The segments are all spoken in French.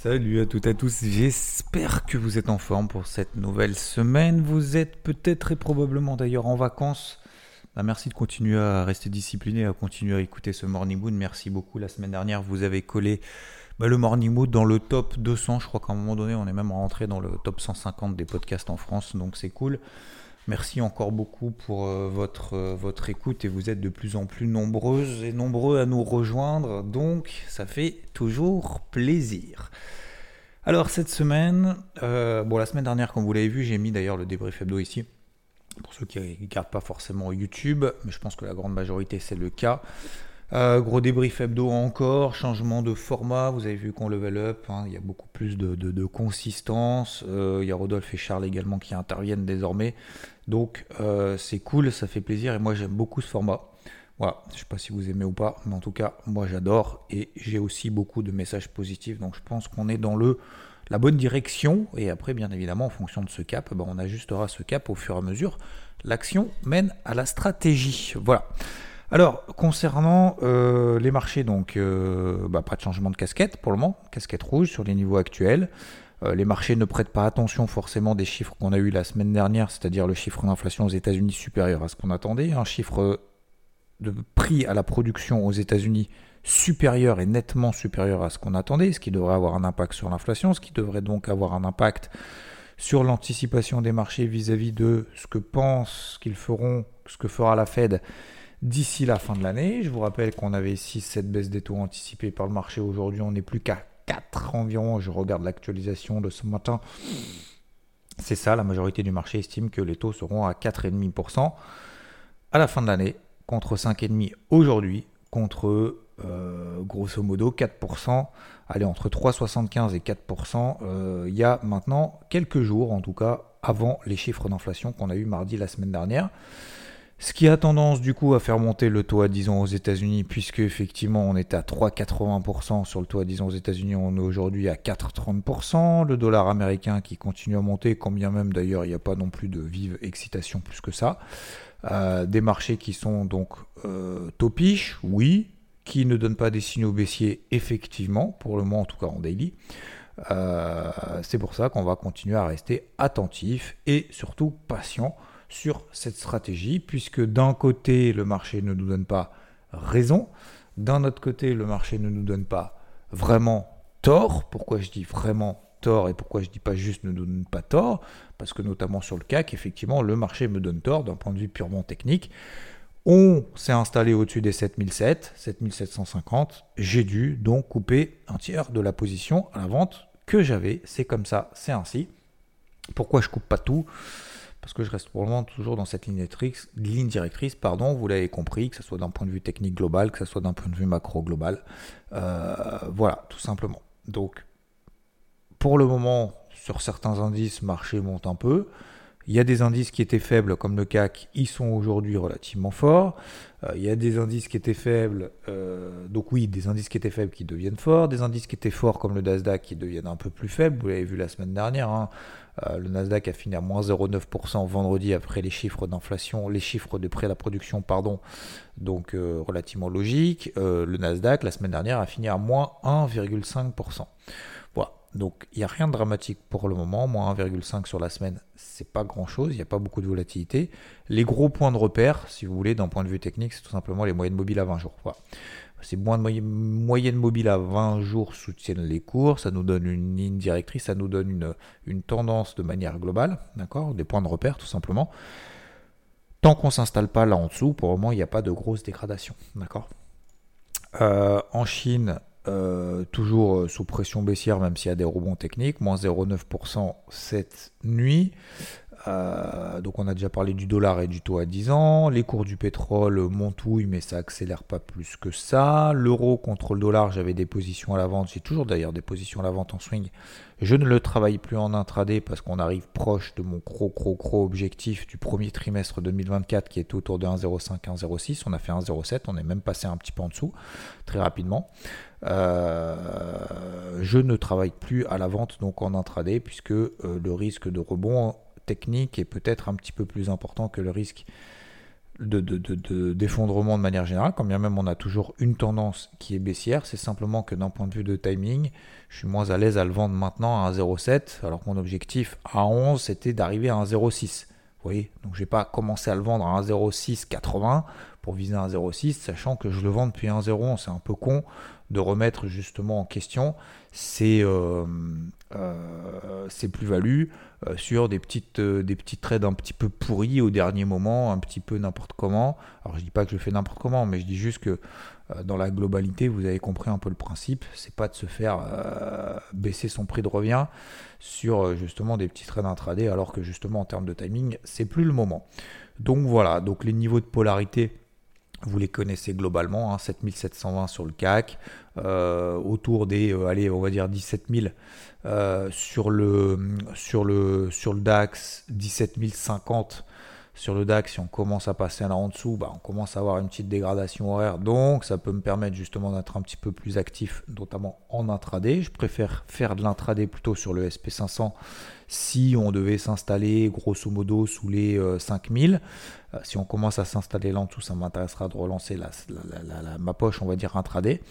Salut à toutes et à tous, j'espère que vous êtes en forme pour cette nouvelle semaine. Vous êtes peut-être et probablement d'ailleurs en vacances. Bah, merci de continuer à rester discipliné, à continuer à écouter ce Morning Mood. Merci beaucoup. La semaine dernière, vous avez collé bah, le Morning Mood dans le top 200. Je crois qu'à un moment donné, on est même rentré dans le top 150 des podcasts en France, donc c'est cool. Merci encore beaucoup pour euh, votre, euh, votre écoute et vous êtes de plus en plus nombreuses et nombreux à nous rejoindre, donc ça fait toujours plaisir. Alors cette semaine, euh, bon la semaine dernière comme vous l'avez vu, j'ai mis d'ailleurs le débrief hebdo ici, pour ceux qui ne regardent pas forcément YouTube, mais je pense que la grande majorité c'est le cas. Euh, gros débrief hebdo encore, changement de format, vous avez vu qu'on level up, hein, il y a beaucoup plus de, consistance, euh, il y a Rodolphe et Charles également qui interviennent désormais, donc euh, c'est cool, ça fait plaisir et moi j'aime beaucoup ce format. Voilà, je ne sais pas si vous aimez ou pas, mais en tout cas moi j'adore et j'ai aussi beaucoup de messages positifs, donc je pense qu'on est dans le la bonne direction et après bien évidemment en fonction de ce cap, ben, on ajustera ce cap au fur et à mesure. L'action mène à la stratégie. Voilà. Alors, concernant euh, les marchés, donc euh, bah, pas de changement de casquette pour le moment, casquette rouge sur les niveaux actuels. Euh, les marchés ne prêtent pas attention forcément des chiffres qu'on a eu la semaine dernière, c'est-à-dire le chiffre d'inflation aux États-Unis supérieur à ce qu'on attendait, un chiffre de prix à la production aux États-Unis supérieur et nettement supérieur à ce qu'on attendait, ce qui devrait avoir un impact sur l'inflation, ce qui devrait donc avoir un impact sur l'anticipation des marchés vis-à-vis -vis de ce que pensent qu'ils feront, ce que fera la Fed d'ici la fin de l'année. Je vous rappelle qu'on avait 6-7 baisses des taux anticipées par le marché. Aujourd'hui, on n'est plus qu'à 4 environ. Je regarde l'actualisation de ce matin. C'est ça, la majorité du marché estime que les taux seront à 4,5% à la fin de l'année, contre 5,5% aujourd'hui, contre euh, grosso modo 4%, allez entre 3,75 et 4%, euh, il y a maintenant quelques jours en tout cas avant les chiffres d'inflation qu'on a eu mardi la semaine dernière. Ce qui a tendance du coup à faire monter le taux à 10 ans aux États-Unis, puisque effectivement on était à 3,80% sur le taux à 10 ans aux États-Unis, on est aujourd'hui à 4,30%. Le dollar américain qui continue à monter, quand bien même d'ailleurs il n'y a pas non plus de vive excitation plus que ça. Euh, des marchés qui sont donc euh, topiches, oui, qui ne donnent pas des signaux baissiers, effectivement, pour le moment en tout cas en daily. Euh, c'est pour ça qu'on va continuer à rester attentif et surtout patient sur cette stratégie, puisque d'un côté, le marché ne nous donne pas raison, d'un autre côté, le marché ne nous donne pas vraiment tort. Pourquoi je dis vraiment tort et pourquoi je dis pas juste ne nous donne pas tort? Parce que notamment sur le CAC, effectivement, le marché me donne tort d'un point de vue purement technique. On s'est installé au-dessus des 7007, 7750. J'ai dû donc couper un tiers de la position à la vente que j'avais. C'est comme ça, c'est ainsi. Pourquoi je coupe pas tout? Parce que je reste pour le moment toujours dans cette ligne directrice, ligne directrice pardon, vous l'avez compris, que ce soit d'un point de vue technique global, que ce soit d'un point de vue macro global. Euh, voilà, tout simplement. Donc, pour le moment, sur certains indices, marché monte un peu. Il y a des indices qui étaient faibles, comme le CAC, ils sont aujourd'hui relativement forts. Euh, il y a des indices qui étaient faibles, euh, donc oui, des indices qui étaient faibles qui deviennent forts, des indices qui étaient forts comme le Nasdaq qui deviennent un peu plus faibles. Vous l'avez vu la semaine dernière, hein. euh, le Nasdaq a fini à moins 0,9% vendredi après les chiffres d'inflation, les chiffres de prêt à la production, pardon, donc relativement logique. le Nasdaq la semaine dernière a fini à moins 1,5%. Donc il n'y a rien de dramatique pour le moment, moins 1,5 sur la semaine, c'est pas grand chose, il n'y a pas beaucoup de volatilité. Les gros points de repère, si vous voulez, d'un point de vue technique, c'est tout simplement les moyennes mobiles à 20 jours. Ces moyennes mobiles à 20 jours soutiennent les cours, ça nous donne une ligne directrice, ça nous donne une, tendance de manière globale, d'accord Des points de repère tout simplement. Tant qu'on ne s'installe pas là en dessous, pour le moment, il n'y a pas de grosse dégradation, euh, En Chine, euh, toujours euh, sous pression baissière, même s'il y a des rebonds techniques, moins 0,9% cette nuit. Euh, donc on a déjà parlé du dollar et du taux à 10 ans. Les cours du pétrole montouillent, mais ça accélère pas plus que ça. L'euro contre le dollar, j'avais des positions à la vente. J'ai toujours d'ailleurs des positions à la vente en swing. Je ne le travaille plus en intraday parce qu'on arrive proche de mon gros gros gros objectif du premier trimestre 2024 qui est autour de 1,05, 1,06. On a fait 1,07. On est même passé un petit peu en dessous très rapidement. Euh, je ne travaille plus à la vente donc en intraday puisque euh, le risque de rebond technique est peut-être un petit peu plus important que le risque de, d'effondrement de, manière générale, quand bien même on a toujours une tendance qui est baissière, c'est simplement que d'un point de vue de timing, je suis moins à l'aise à le vendre maintenant à 1,07, alors que mon objectif à 11 c'était d'arriver à 1,06. Vous voyez, donc je n'ai pas commencé à le vendre à 1,0680 pour viser un 0,6, sachant que je le vends depuis 1,01. C'est un peu con de remettre justement en question ces, euh, euh, plus-values euh, sur des petites, des petits trades un petit peu pourris au dernier moment, un petit peu n'importe comment. Alors je dis pas que je fais n'importe comment, mais je dis juste que dans la globalité, vous avez compris un peu le principe. C'est pas de se faire baisser son prix de revient sur justement des petits trades intraday, alors que justement en termes de timing, c'est plus le moment. Donc voilà, donc les niveaux de polarité vous les connaissez globalement, 7720 hein, sur le CAC, euh, autour des, euh, allez, on va dire 17000 euh, sur, le, sur, le, sur le DAX, 17050 sur le DAX. Si on commence à passer là en dessous, bah, on commence à avoir une petite dégradation horaire. Donc ça peut me permettre justement d'être un petit peu plus actif, notamment en intraday. Je préfère faire de l'intraday plutôt sur le SP500 si on devait s'installer grosso modo sous les 5000. Euh, si on commence à s'installer là en dessous, ça m'intéressera de relancer la, ma poche, on va dire intraday.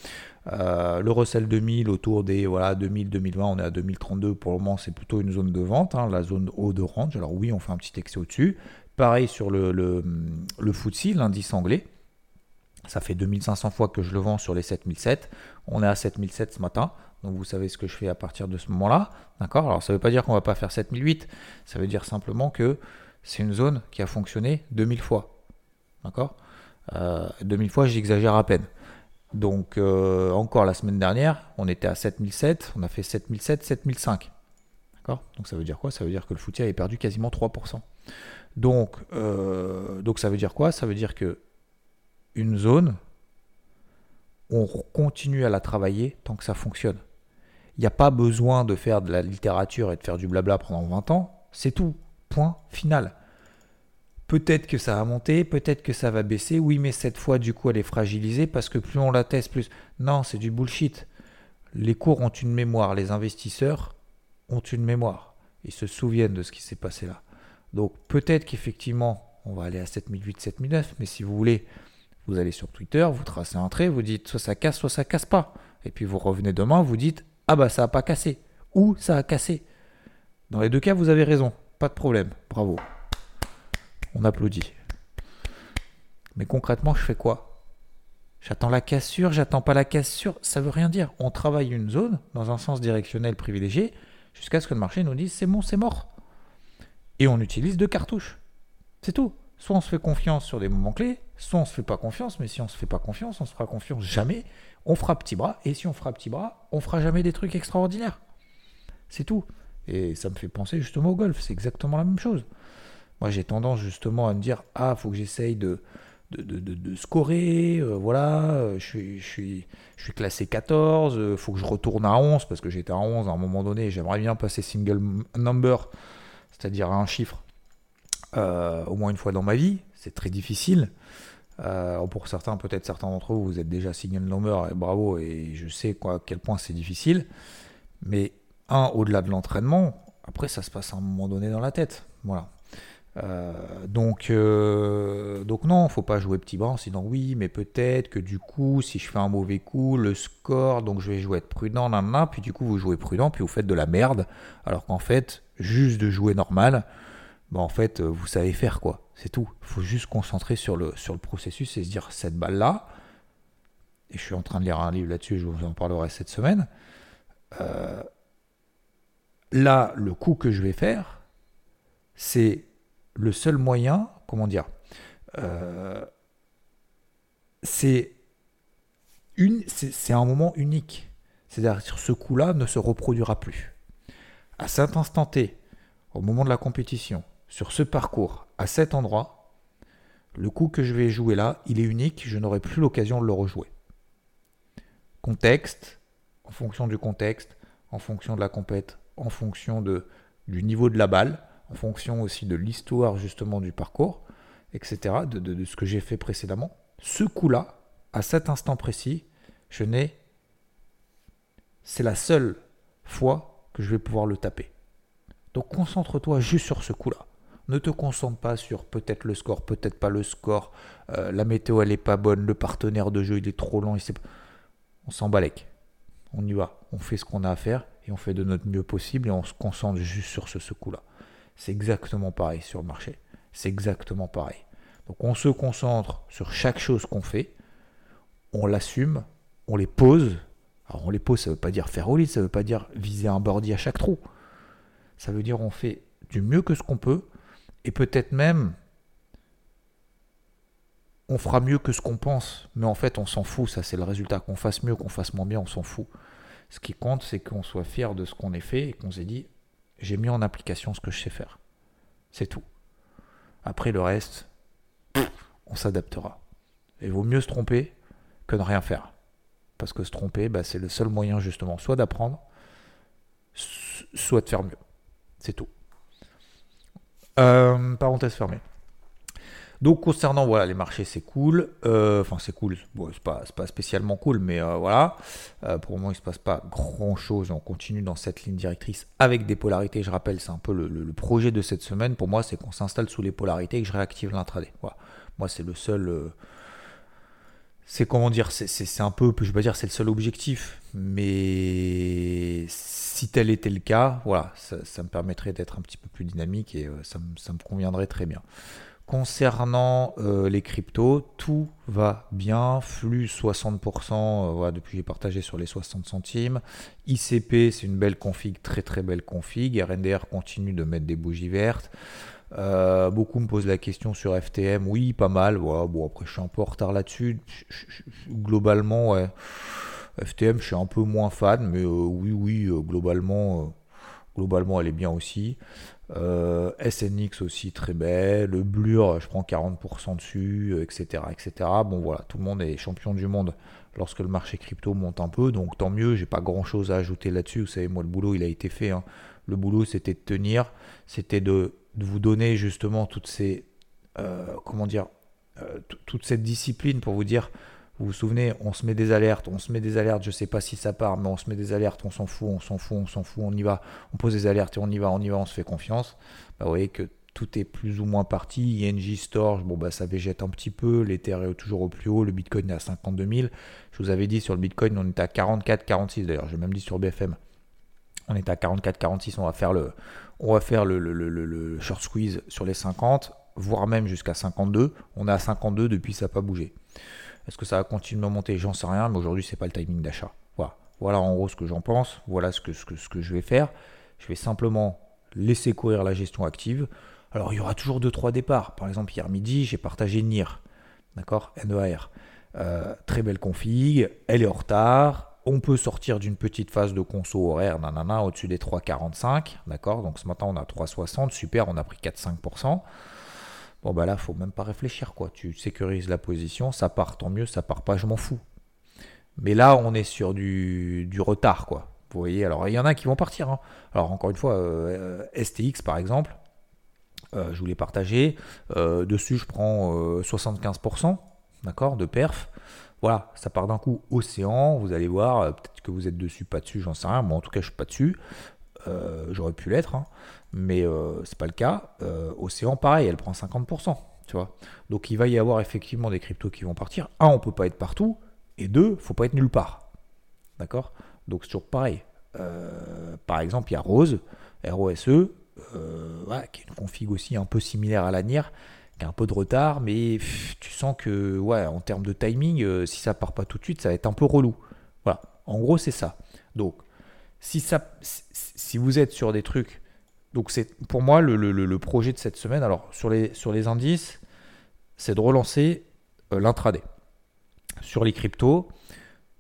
Euh, le Russell 2000 autour des voilà, 2000-2020, on est à 2032 pour le moment, c'est plutôt une zone de vente, hein, la zone haut de range. Alors oui, on fait un petit excès au-dessus. Pareil sur le, le, le l'indice anglais. Ça fait 2500 fois que je le vends sur les 7007. On est à 7007 ce matin. Donc vous savez ce que je fais à partir de ce moment-là. D'accord? Alors ça ne veut pas dire qu'on ne va pas faire 7008. Ça veut dire simplement que c'est une zone qui a fonctionné 2000 fois. D'accord? 2000 euh, fois, j'exagère à peine. Donc, euh, encore la semaine dernière, on était à 7007, on a fait 7007, 7005. D'accord? Donc, ça veut dire quoi? Ça veut dire que le foutier avait perdu quasiment 3%. Donc, euh, donc, ça veut dire quoi? Ça veut dire que une zone, on continue à la travailler tant que ça fonctionne. Il n'y a pas besoin de faire de la littérature et de faire du blabla pendant 20 ans, c'est tout. Point final. Peut-être que ça va monter, peut-être que ça va baisser. Oui, mais cette fois, du coup, elle est fragilisée parce que plus on la teste, plus. Non, c'est du bullshit. Les cours ont une mémoire, les investisseurs ont une mémoire. Ils se souviennent de ce qui s'est passé là. Donc peut-être qu'effectivement, on va aller à 7008, 7009, mais si vous voulez, vous allez sur Twitter, vous tracez un trait, vous dites soit ça casse, soit ça casse pas. Et puis vous revenez demain, vous dites ah bah ça a pas cassé ou ça a cassé. Dans les deux cas, vous avez raison. Pas de problème, bravo. On applaudit. Mais concrètement, je fais quoi? J'attends la cassure, j'attends pas la cassure, ça veut rien dire. On travaille une zone dans un sens directionnel privilégié jusqu'à ce que le marché nous dise c'est bon, c'est mort. Et on utilise deux cartouches. C'est tout. Soit on se fait confiance sur des moments clés, soit on se fait pas confiance, mais si on se fait pas confiance, on se fera confiance jamais. On fera petit bras, et si on fera petit bras, on fera jamais des trucs extraordinaires. C'est tout. Et ça me fait penser justement au golf, c'est exactement la même chose. Moi j'ai tendance justement à me dire, ah, faut que j'essaye de, de, de, scorer, euh, voilà, euh, je suis, je, suis, je suis classé 14, il euh, faut que je retourne à 11, parce que j'étais à 11 à un moment donné, j'aimerais bien passer single number, c'est-à-dire un chiffre, au moins une fois dans ma vie, c'est très difficile. pour certains, peut-être certains d'entre vous, vous êtes déjà single number, et bravo, et je sais quoi, à quel point c'est difficile. Mais un, au-delà de l'entraînement, après ça se passe à un moment donné dans la tête. Voilà. Euh, donc, euh, donc non, faut pas jouer petit bras en se disant oui, mais peut-être que du coup, si je fais un mauvais coup, le score, donc je vais jouer être prudent, nan, puis du coup vous jouez prudent, puis vous faites de la merde, alors qu'en fait, juste de jouer normal, bah en fait, vous savez faire quoi, c'est tout. Faut juste concentrer sur le, sur le processus et se dire cette balle là, et je suis en train de lire un livre là-dessus, je vous en parlerai cette semaine. Euh, là, le coup que je vais faire, c'est le seul moyen, comment dire, euh, c'est un moment unique. C'est-à-dire ce coup-là ne se reproduira plus. À cet instant T, au moment de la compétition, sur ce parcours, à cet endroit, le coup que je vais jouer là, il est unique, je n'aurai plus l'occasion de le rejouer. Contexte, en fonction du contexte, en fonction de la compète, en fonction de, du niveau de la balle, en fonction aussi de l'histoire justement du parcours, etc., de, ce que j'ai fait précédemment. Ce coup-là, à cet instant précis, je n'ai... C'est la seule fois que je vais pouvoir le taper. Donc concentre-toi juste sur ce coup-là. Ne te concentre pas sur peut-être le score, peut-être pas le score, euh, la météo elle est pas bonne, le partenaire de jeu il est trop il on s'en balèque. On y va, on fait ce qu'on a à faire et on fait de notre mieux possible et on se concentre juste sur ce coup-là. C'est exactement pareil sur le marché. C'est exactement pareil. Donc on se concentre sur chaque chose qu'on fait, on l'assume, on les pose. Alors on les pose, ça ne veut pas dire faire au lit, ça ne veut pas dire viser un birdie à chaque trou. Ça veut dire on fait du mieux que ce qu'on peut et peut-être même, on fera mieux que ce qu'on pense, mais en fait, on s'en fout. Ça, c'est le résultat. Qu'on fasse mieux, qu'on fasse moins bien, on s'en fout. Ce qui compte, c'est qu'on soit fier de ce qu'on ait fait et qu'on s'est dit, j'ai mis en application ce que je sais faire. C'est tout. Après le reste, on s'adaptera. Il vaut mieux se tromper que de rien faire. Parce que se tromper, bah, c'est le seul moyen justement, soit d'apprendre, soit de faire mieux. C'est tout. Euh, parenthèse fermée. Donc concernant voilà les marchés c'est cool, euh, enfin c'est cool, bon, c'est pas, pas, spécialement cool mais euh, voilà, pour le moment il se passe pas grand chose, on continue dans cette ligne directrice avec des polarités, je rappelle c'est un peu le, projet de cette semaine. Pour moi c'est qu'on s'installe sous les polarités et que je réactive l'intraday, voilà. moi c'est le seul, c'est comment dire, c'est un peu, je vais pas dire c'est le seul objectif, mais si tel était le cas, voilà, ça, me permettrait d'être un petit peu plus dynamique et euh, ça, me conviendrait très bien. Concernant euh, les cryptos, tout va bien. Flux 60%, euh, voilà, depuis j'ai partagé sur les 60 centimes. ICP, c'est une belle config, très très belle config. RNDR continue de mettre des bougies vertes. beaucoup me posent la question sur FTM. Oui, pas mal. Voilà, bon, après, je suis un peu en retard là-dessus. Globalement, FTM, je suis un peu moins fan, mais euh, oui, oui, euh, globalement, euh, globalement, elle est bien aussi. SNX aussi très belle. Le Blur, je prends 40% dessus, etc., etc. Bon, voilà, tout le monde est champion du monde lorsque le marché crypto monte un peu, donc tant mieux. J'ai pas grand chose à ajouter là-dessus. Vous savez, moi, le boulot, il a été fait. Hein. Le boulot, c'était de tenir, c'était de, vous donner justement toutes ces, comment dire, toute cette discipline pour vous dire vous vous souvenez, on se met des alertes, on se met des alertes, je ne sais pas si ça part, mais on se met des alertes, on s'en fout, on s'en fout, on s'en fout, on y va, on pose des alertes et on y va, on y va, on se fait confiance. Bah, vous voyez que tout est plus ou moins parti. ING Storage, bon bah ça végète un petit peu, l'Ether est toujours au plus haut, le Bitcoin est à 52 000. Je vous avais dit sur le Bitcoin, on est à 44, 46 d'ailleurs, j'ai même dit sur BFM. On est à 44, 46, on va faire le, on va faire le, le short squeeze sur les 50, voire même jusqu'à 52. On est à 52 depuis, ça n'a pas bougé. Est-ce que ça va continuer à monter? J'en sais rien, mais aujourd'hui, c'est pas le timing d'achat. Voilà. voilà en gros ce que j'en pense. Voilà ce que, je vais faire. Je vais simplement laisser courir la gestion active. Alors, il y aura toujours 2-3 départs. Par exemple, hier midi, j'ai partagé NIR. D'accord? NEAR. Euh, très belle config. Elle est en retard. On peut sortir d'une petite phase de conso horaire, nanana, au-dessus des 3,45. D'accord? Donc ce matin, on a 3,60. Super, on a pris 4-5%. Bon, bah là, faut même pas réfléchir, quoi. Tu sécurises la position, ça part, tant mieux, ça part pas, je m'en fous. Mais là, on est sur du, retard, quoi. Vous voyez, alors il y en a qui vont partir. Hein. Alors, encore une fois, euh, STX, par exemple, euh, je voulais partager. Euh, dessus, je prends 75%, d'accord, de perf. Voilà, ça part d'un coup océan. Vous allez voir, peut-être que vous êtes dessus, pas dessus, j'en sais rien. En tout cas, je suis pas dessus. J'aurais pu l'être. Hein mais euh, c'est pas le cas. Euh, Océan, pareil, elle prend 50%. Tu vois Donc il va y avoir effectivement des cryptos qui vont partir. Un, on peut pas être partout. Et deux, faut pas être nulle part. D'accord? Donc c'est toujours pareil. Euh, par exemple, il y a Rose, ROSE, euh, qui est une config aussi un peu similaire à la NIR, qui a un peu de retard, mais tu sens que, ouais, en termes de timing, si ça part pas tout de suite, ça va être un peu relou. Voilà. En gros, c'est ça. Donc, si, vous êtes sur des trucs donc c'est pour moi le, projet de cette semaine. Alors sur les, indices, c'est de relancer euh, l'intraday. Sur les cryptos,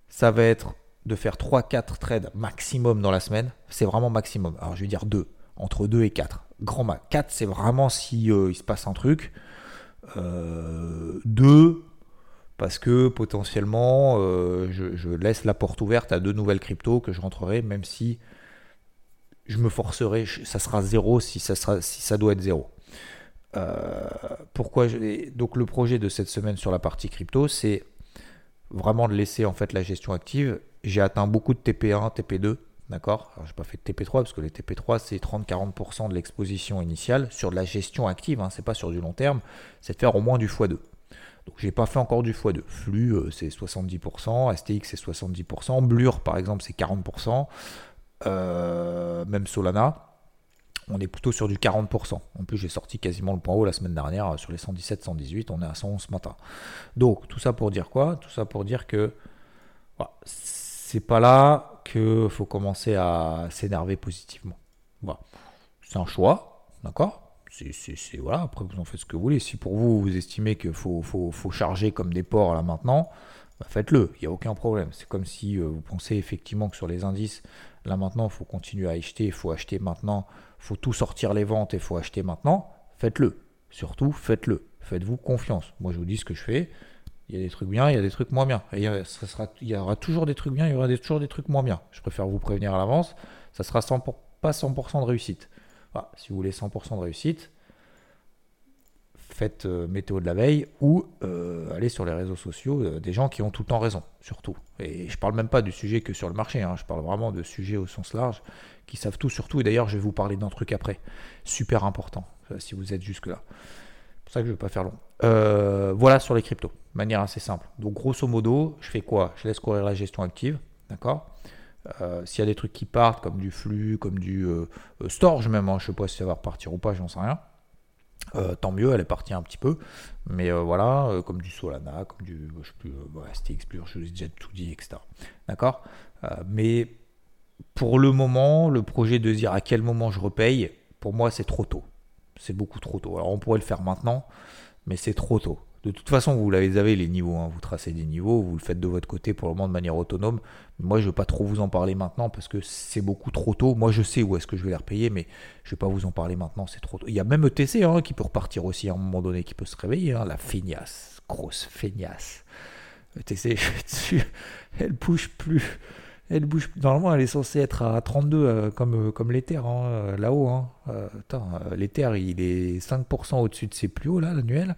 ça va être de faire 3-4 trades maximum dans la semaine. C'est vraiment maximum. Alors je vais dire 2, entre 2 et 4. Grand max. 4, c'est vraiment si il se passe un truc. 2, parce que potentiellement, je, laisse la porte ouverte à deux nouvelles cryptos que je rentrerai, même si je me forcerai, ça sera 0 si ça, sera, si ça doit être 0. pourquoi Donc le projet de cette semaine sur la partie crypto, c'est vraiment de laisser en fait la gestion active. J'ai atteint beaucoup de TP1, TP2, d'accord? Je n'ai pas fait de TP3 parce que les TP3 c'est 30-40% de l'exposition initiale sur de la gestion active, hein, c'est pas sur du long terme, c'est de faire au moins du x2. Donc j'ai pas fait encore du x2. Flux euh, c'est 70%, STX c'est 70%, Blur par exemple c'est 40%, euh, même Solana on est plutôt sur du 40%. En plus, j'ai sorti quasiment le point haut la semaine dernière euh, sur les 117, 118, on est à 111 ce matin. Donc, tout ça pour dire quoi? Tout ça pour dire que c'est pas là qu'il faut commencer à s'énerver positivement. Voilà. C'est un choix, d'accord? C'est, voilà, après vous en faites ce que vous voulez. Si pour vous, vous estimez qu'il faut, faut, charger comme des porcs là maintenant, bah, faites-le, il n'y a aucun problème. C'est comme si euh, vous pensez effectivement que sur les indices, là maintenant, il faut continuer à acheter, il faut acheter maintenant faut tout sortir les ventes et faut acheter maintenant, faites-le. Surtout, faites-le. Faites-vous confiance. Moi, je vous dis ce que je fais. Il y a des trucs bien, il y a des trucs moins bien. Et il, il y aura toujours des trucs bien, il y aura toujours des trucs moins bien. Je préfère vous prévenir à l'avance. Ça sera pas 100% de réussite. Si vous voulez 100% de réussite, faites euh, météo de la veille ou euh, allez sur les réseaux sociaux euh, des gens qui ont tout le temps raison, surtout. Et je parle même pas du sujet que sur le marché, hein. je parle vraiment de sujets au sens large qui savent tout surtout. Et d'ailleurs, je vais vous parler d'un truc après, super important, si vous êtes jusque-là. C'est pour ça que je ne vais pas faire long. voilà sur les cryptos, manière assez simple. Donc grosso modo, je fais quoi? Je laisse courir la gestion active, d'accord? S'il y a des trucs qui partent, comme du flux, comme du storage même, hein, je ne sais pas si ça va repartir ou pas, j'en sais rien. Euh, tant mieux, elle est partie un petit peu. Mais euh, voilà, euh, comme du Solana, comme du je sais plus, STX je vous ai déjà tout dit, etc. D'accord? Mais pour le moment, le projet de dire à quel moment je repaye, pour moi, c'est trop tôt. C'est beaucoup trop tôt. Alors on pourrait le faire maintenant, mais c'est trop tôt. De toute façon, vous avez les niveaux, hein. vous tracez des niveaux, vous le faites de votre côté pour le moment de manière autonome. Moi, je ne veux pas trop vous en parler maintenant parce que c'est beaucoup trop tôt. Moi, je sais où est-ce que je vais les repayer, mais je ne vais pas vous en parler maintenant, c'est trop tôt. Il y a même ETC hein, qui peut repartir aussi à un moment donné, qui peut se réveiller. Hein. la feignasse, grosse feignasse. ETC, elle bouge plus. Elle bouge. Normalement, elle est censée être à 32 euh, comme, euh, comme l'Ether, euh, là-haut. Hein. L'Ether, il est 5% au-dessus de ses plus hauts, là, l'annuel.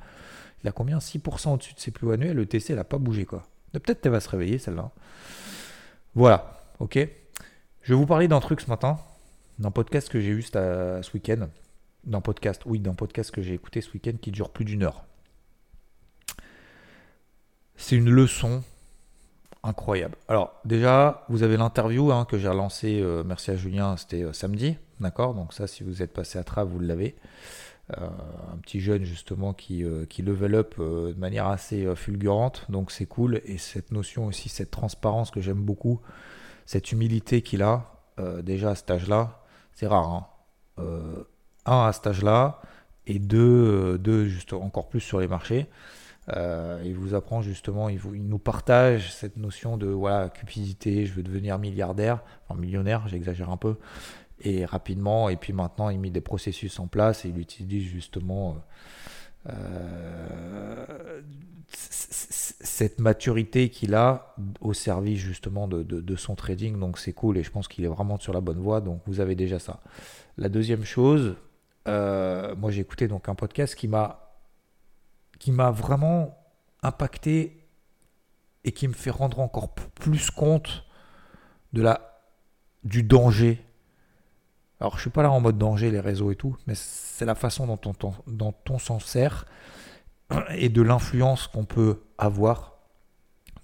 Il a combien? 6% au-dessus de ses plus hauts annuels. Le TC, elle n'a pas bougé, quoi. Peut-être qu'elle va se réveiller, celle-là. Voilà, ok. Je vais vous parler d'un truc ce matin, d'un podcast que j'ai eu ce week-end. D'un podcast, oui, d'un podcast que j'ai écouté ce week-end qui dure plus d'une heure. C'est une leçon incroyable. Alors, déjà, vous avez l'interview hein, que j'ai relancé, euh, merci à Julien, c'était euh, samedi, d'accord? Donc, ça, si vous êtes passé à travers, vous l'avez. Euh, un petit jeune justement qui, euh, qui level up euh, de manière assez fulgurante, donc c'est cool. Et cette notion aussi, cette transparence que j'aime beaucoup, cette humilité qu'il a, déjà à cet âge-là, c'est rare. Hein. un à cet âge-là, et deux, deux juste encore plus sur les marchés. il vous apprend justement, il, nous partage cette notion de voilà, cupidité, je veux devenir milliardaire, enfin millionnaire, j'exagère un peu, et rapidement. Et puis maintenant, il met des processus en place et il utilise justement euh, euh, cette maturité qu'il a au service justement de, son trading. Donc c'est cool et je pense qu'il est vraiment sur la bonne voie. Donc vous avez déjà ça. La deuxième chose, euh, moi j'ai écouté donc un podcast qui m'a qui m'a vraiment impacté et qui me fait rendre encore plus compte de la du danger alors, je suis pas là en mode danger, les réseaux et tout, mais c'est la façon dont on, s'en sert et de l'influence qu'on peut avoir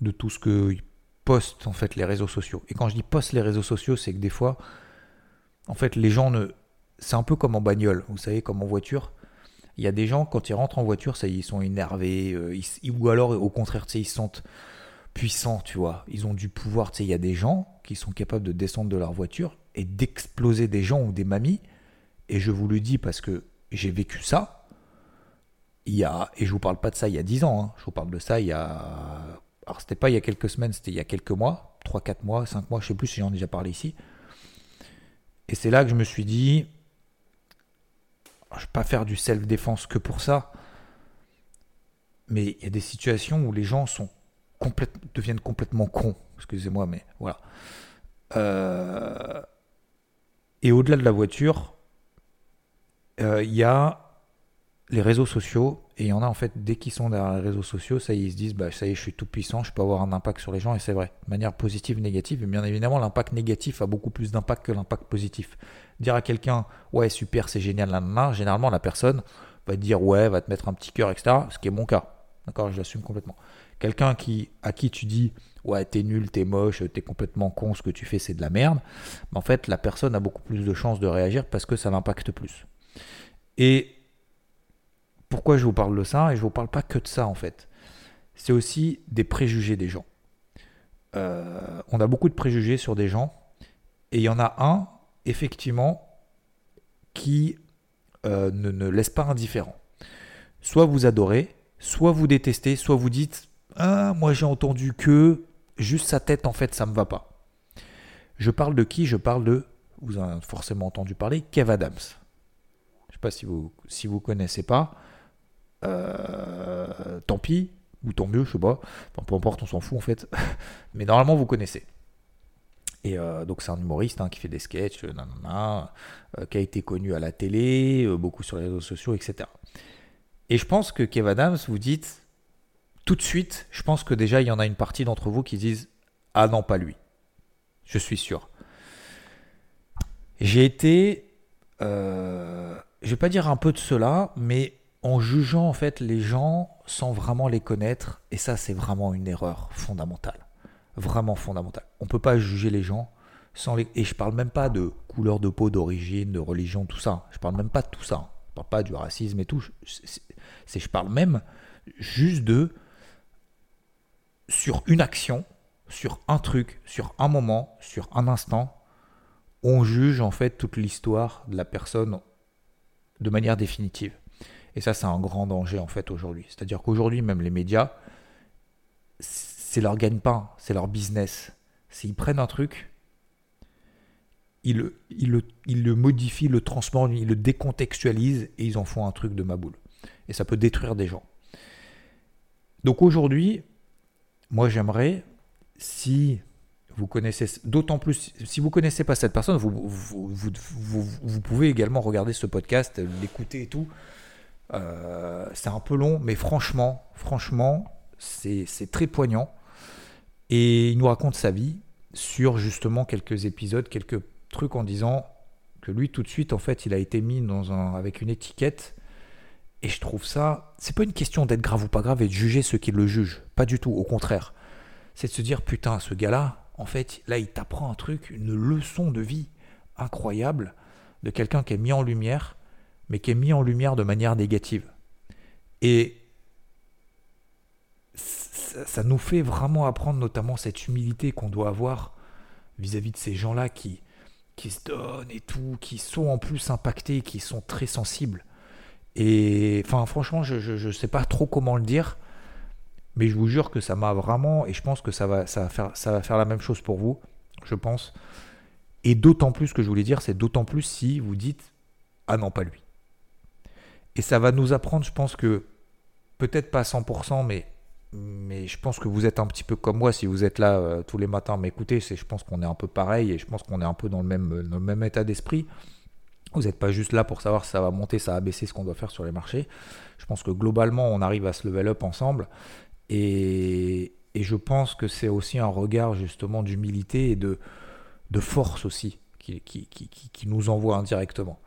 de tout ce que postent en fait les réseaux sociaux. Et quand je dis poste les réseaux sociaux, c'est que des fois, en fait, les gens ne. C'est un peu comme en bagnole, vous savez, comme en voiture. Il y a des gens, quand ils rentrent en voiture, ça, ils sont énervés, euh, ou alors au contraire, ils se sentent puissants, tu vois. Ils ont du pouvoir, tu. Il y a des gens qui sont capables de descendre de leur voiture et d'exploser des gens ou des mamies. Et je vous le dis parce que j'ai vécu ça. Il y a, et je vous parle pas de ça il y a 10 ans, hein. je vous parle de ça il y a. Alors c'était pas il y a quelques semaines, c'était il y a quelques mois, 3, 4 mois, 5 mois, je sais plus si j'en ai déjà parlé ici. Et c'est là que je me suis dit, je vais pas faire du self-défense que pour ça, mais il y a des situations où les gens sont deviennent complètement cons. Excusez-moi, mais voilà. Euh, et au-delà de la voiture, euh, il y a les réseaux sociaux. Et il y en a en fait, dès qu'ils sont derrière les réseaux sociaux, ça y est, ils se disent bah, ça y est, je suis tout puissant, je peux avoir un impact sur les gens. Et c'est vrai, de manière positive, négative. Et bien évidemment, l'impact négatif a beaucoup plus d'impact que l'impact positif. Dire à quelqu'un ouais, super, c'est génial, là, là, généralement, la personne va dire ouais, va te mettre un petit cœur, etc. Ce qui est mon cas. D'accord? Je l'assume complètement. Quelqu'un qui, à qui tu dis ouais, t'es nul, t'es moche, t'es complètement con, ce que tu fais c'est de la merde, mais en fait la personne a beaucoup plus de chances de réagir parce que ça l'impacte plus. Et pourquoi je vous parle de ça? Et je vous parle pas que de ça en fait. C'est aussi des préjugés des gens. Euh, on a beaucoup de préjugés sur des gens, et il y en a un, effectivement, qui euh, ne, ne laisse pas indifférent. Soit vous adorez, soit vous détestez, soit vous dites Ah, moi j'ai entendu que juste sa tête, en fait, ça me va pas. Je parle de qui? Je parle de, vous avez forcément entendu parler, Kev Adams. Je sais pas si vous si vous connaissez pas. Euh, tant pis, ou tant mieux, je sais pas. peu importe, on s'en fout en fait. Mais normalement, vous connaissez. Et euh, donc c'est un humoriste hein, qui fait des sketchs, euh, qui a été connu à la télé, beaucoup sur les réseaux sociaux, etc. Et je pense que Kev Adams, vous dites, tout de suite, je pense que déjà, il y en a une partie d'entre vous qui disent Ah non, pas lui. Je suis sûr. J'ai été, euh, je vais pas dire un peu de cela, mais en jugeant en fait les gens sans vraiment les connaître, et ça c'est vraiment une erreur fondamentale, vraiment fondamentale. On peut pas juger les gens sans les, et je parle même pas de couleur de peau, d'origine, de religion, tout ça. Je parle même pas de tout ça. Je parle pas du racisme et tout. C'est, je parle même juste de sur une action, sur un truc, sur un moment, sur un instant, on juge en fait toute l'histoire de la personne de manière définitive. Et ça, c'est un grand danger en fait aujourd'hui. C'est-à-dire qu'aujourd'hui, même les médias, c'est leur gagne-pain, c'est leur business. S'ils prennent un truc, ils le, modifient, le transforment, ils le décontextualisent et ils en font un truc de ma boule. Et ça peut détruire des gens. Donc aujourd'hui, moi j'aimerais, si vous connaissez, d'autant plus, si vous connaissez pas cette personne, vous, pouvez également regarder ce podcast, l'écouter et tout. Euh, c'est un peu long, mais franchement, franchement, c'est très poignant. Et il nous raconte sa vie sur justement quelques épisodes, quelques trucs en disant que lui, tout de suite, en fait, il a été mis dans un, avec une étiquette et je trouve ça, c'est pas une question d'être grave ou pas grave et de juger ceux qui le jugent. Pas du tout, au contraire. C'est de se dire, putain, ce gars-là, en fait, là, il t'apprend un truc, une leçon de vie incroyable de quelqu'un qui est mis en lumière, mais qui est mis en lumière de manière négative. Et ça, nous fait vraiment apprendre notamment cette humilité qu'on doit avoir vis-à-vis de ces gens-là qui, qui se donnent et tout, qui sont en plus impactés, qui sont très sensibles. Et enfin, franchement, je ne sais pas trop comment le dire, mais je vous jure que ça m'a vraiment, et je pense que ça va, ça va, faire, ça va faire la même chose pour vous, je pense. Et d'autant plus que je voulais dire, c'est d'autant plus si vous dites Ah non, pas lui. Et ça va nous apprendre, je pense que, peut-être pas à 100%, mais, mais je pense que vous êtes un petit peu comme moi si vous êtes là euh, tous les matins m'écouter. Je pense qu'on est un peu pareil et je pense qu'on est un peu dans le même, dans le même état d'esprit. Vous n'êtes pas juste là pour savoir si ça va monter, ça va baisser, ce qu'on doit faire sur les marchés. Je pense que globalement, on arrive à se level up ensemble. Et, je pense que c'est aussi un regard justement d'humilité et de, force aussi qui, nous envoie indirectement.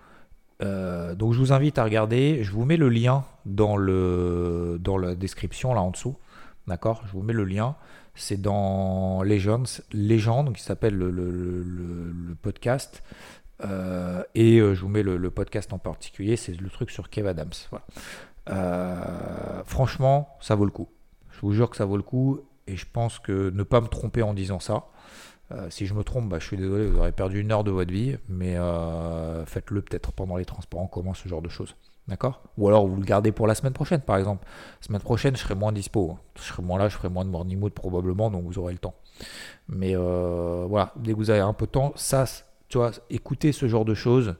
Euh, donc je vous invite à regarder, je vous mets le lien dans, la description là en dessous. D'accord? Je vous mets le lien. C'est dans Legends, Légende, qui s'appelle le, le, podcast. Euh, et euh, je vous mets le, podcast en particulier, c'est le truc sur Kev Adams. Euh, franchement, ça vaut le coup. Je vous jure que ça vaut le coup et je pense que ne pas me tromper en disant ça. si je me trompe, bah, je suis désolé, vous aurez perdu une heure de votre vie, mais faites-le peut-être pendant les transports en commun, ce genre de choses. D'accord? Ou alors vous le gardez pour la semaine prochaine, par exemple. Semaine prochaine, je serai moins dispo. Hein. Je serai moins là, je ferai moins de morning mood probablement, donc vous aurez le temps. Mais voilà, dès que vous avez un peu de temps, ça, tu vois, écouter ce genre de choses,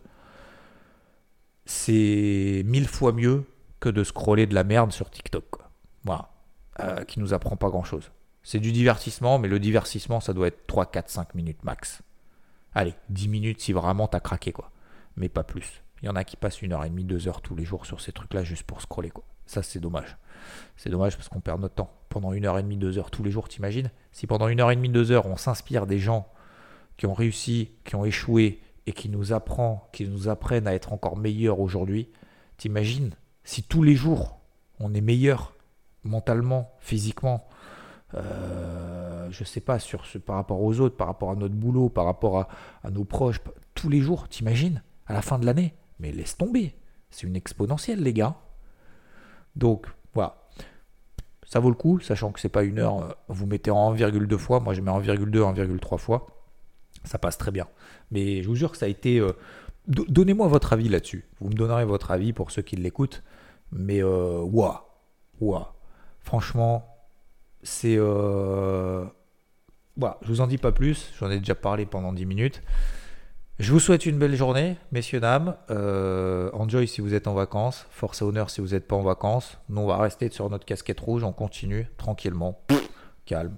c'est mille fois mieux que de scroller de la merde sur TikTok. Voilà. Euh, qui nous apprend pas grand chose. C'est du divertissement, mais le divertissement, ça doit être 3, 4, 5 minutes max. Allez, 10 minutes si vraiment t'as craqué, quoi. Mais pas plus. Il y en a qui passent une heure et demie, deux heures tous les jours sur ces trucs-là juste pour scroller, quoi. Ça, c'est dommage. C'est dommage parce qu'on perd notre temps. Pendant une heure et demie, deux heures tous les jours, t'imagines? Si pendant une heure et demie, deux heures, on s'inspire des gens qui ont réussi, qui ont échoué et qui nous apprend, qui nous apprennent à être encore meilleurs aujourd'hui, t'imagines si tous les jours on est meilleur mentalement, physiquement, euh, je sais pas, sur ce, par rapport aux autres, par rapport à notre boulot, par rapport à, à nos proches, tous les jours, t'imagines, à la fin de l'année. Mais laisse tomber, c'est une exponentielle, les gars. Donc, voilà. Ça vaut le coup, sachant que c'est pas une heure, euh, vous mettez en 1,2 fois, moi je mets en 1,2, 1,3 fois. Ça passe très bien. Mais je vous jure que ça a été. Euh, donnez-moi votre avis là-dessus. Vous me donnerez votre avis pour ceux qui l'écoutent. Mais, waouh, waouh. Franchement, c'est. Euh... Voilà, je vous en dis pas plus, j'en ai déjà parlé pendant 10 minutes. Je vous souhaite une belle journée, messieurs, dames. Euh, enjoy si vous êtes en vacances, force et honneur si vous n'êtes pas en vacances. Nous, on va rester sur notre casquette rouge, on continue tranquillement, calme,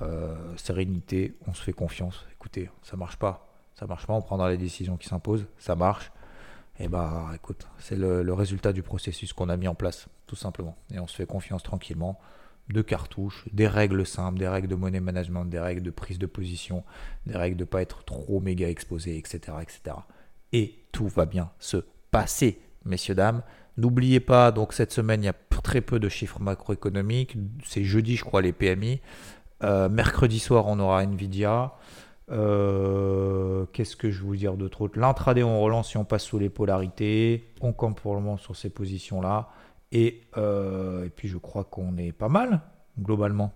euh, sérénité, on se fait confiance. Écoutez, ça marche pas, ça marche pas, on prendra les décisions qui s'imposent, ça marche. Et eh bah écoute, c'est le, résultat du processus qu'on a mis en place, tout simplement. Et on se fait confiance tranquillement. De cartouches, des règles simples, des règles de money management, des règles de prise de position, des règles de ne pas être trop méga exposé, etc., etc. Et tout va bien se passer, messieurs, dames. N'oubliez pas, donc cette semaine, il y a très peu de chiffres macroéconomiques. C'est jeudi, je crois, les PMI. Euh, mercredi soir, on aura Nvidia. Euh, qu'est-ce que je vous dire de trop L'intraday, on relance si on passe sous les polarités. On compte pour le moment sur ces positions-là. Et, euh, et puis, je crois qu'on est pas mal, globalement.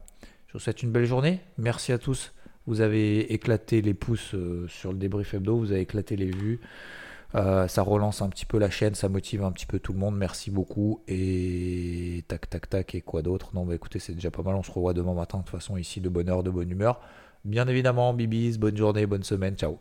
Je vous souhaite une belle journée. Merci à tous. Vous avez éclaté les pouces euh, sur le débrief hebdo. Vous avez éclaté les vues. ça relance un petit peu la chaîne, ça motive un petit peu tout le monde. Merci beaucoup. Et tac, tac, tac. Et quoi d'autre? Non, bah écoutez, c'est déjà pas mal. On se revoit demain matin, de toute façon, ici, de bonne heure, de bonne humeur. Bien évidemment, bibis, bonne journée, bonne semaine, ciao.